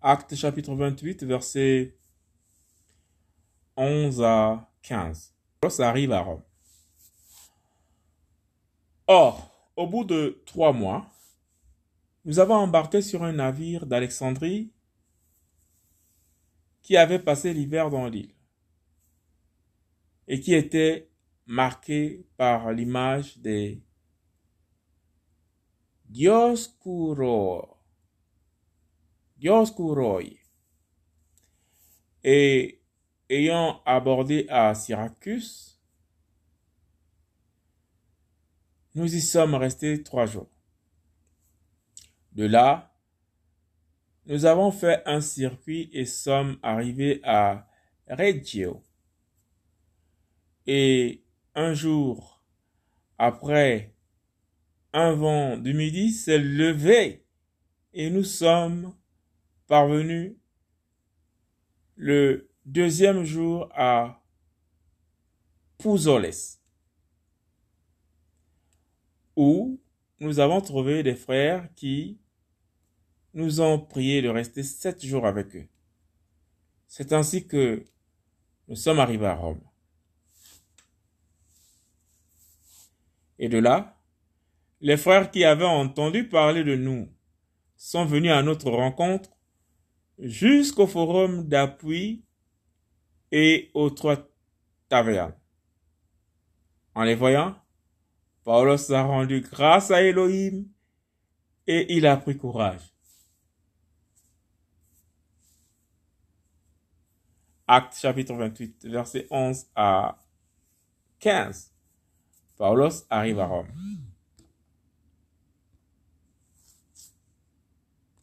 Acte chapitre 28, versets 11 à 15. Paulos arrive à Rome. Or, au bout de trois mois, nous avons embarqué sur un navire d'Alexandrie qui avait passé l'hiver dans l'île et qui était marqué par l'image des Dioscuro, Dioscuroi. Et ayant abordé à Syracuse, nous y sommes restés trois jours. De là, nous avons fait un circuit et sommes arrivés à Reggio. Et un jour après, un vent du midi s'est levé et nous sommes parvenus le deuxième jour à Pouzoles, où nous avons trouvé des frères qui nous ont prié de rester sept jours avec eux. C'est ainsi que nous sommes arrivés à Rome. Et de là, les frères qui avaient entendu parler de nous sont venus à notre rencontre jusqu'au forum d'appui et aux trois tavernes. En les voyant, Paulos a rendu grâce à Elohim et il a pris courage. Acte chapitre 28, verset 11 à 15. Paulos arrive à Rome.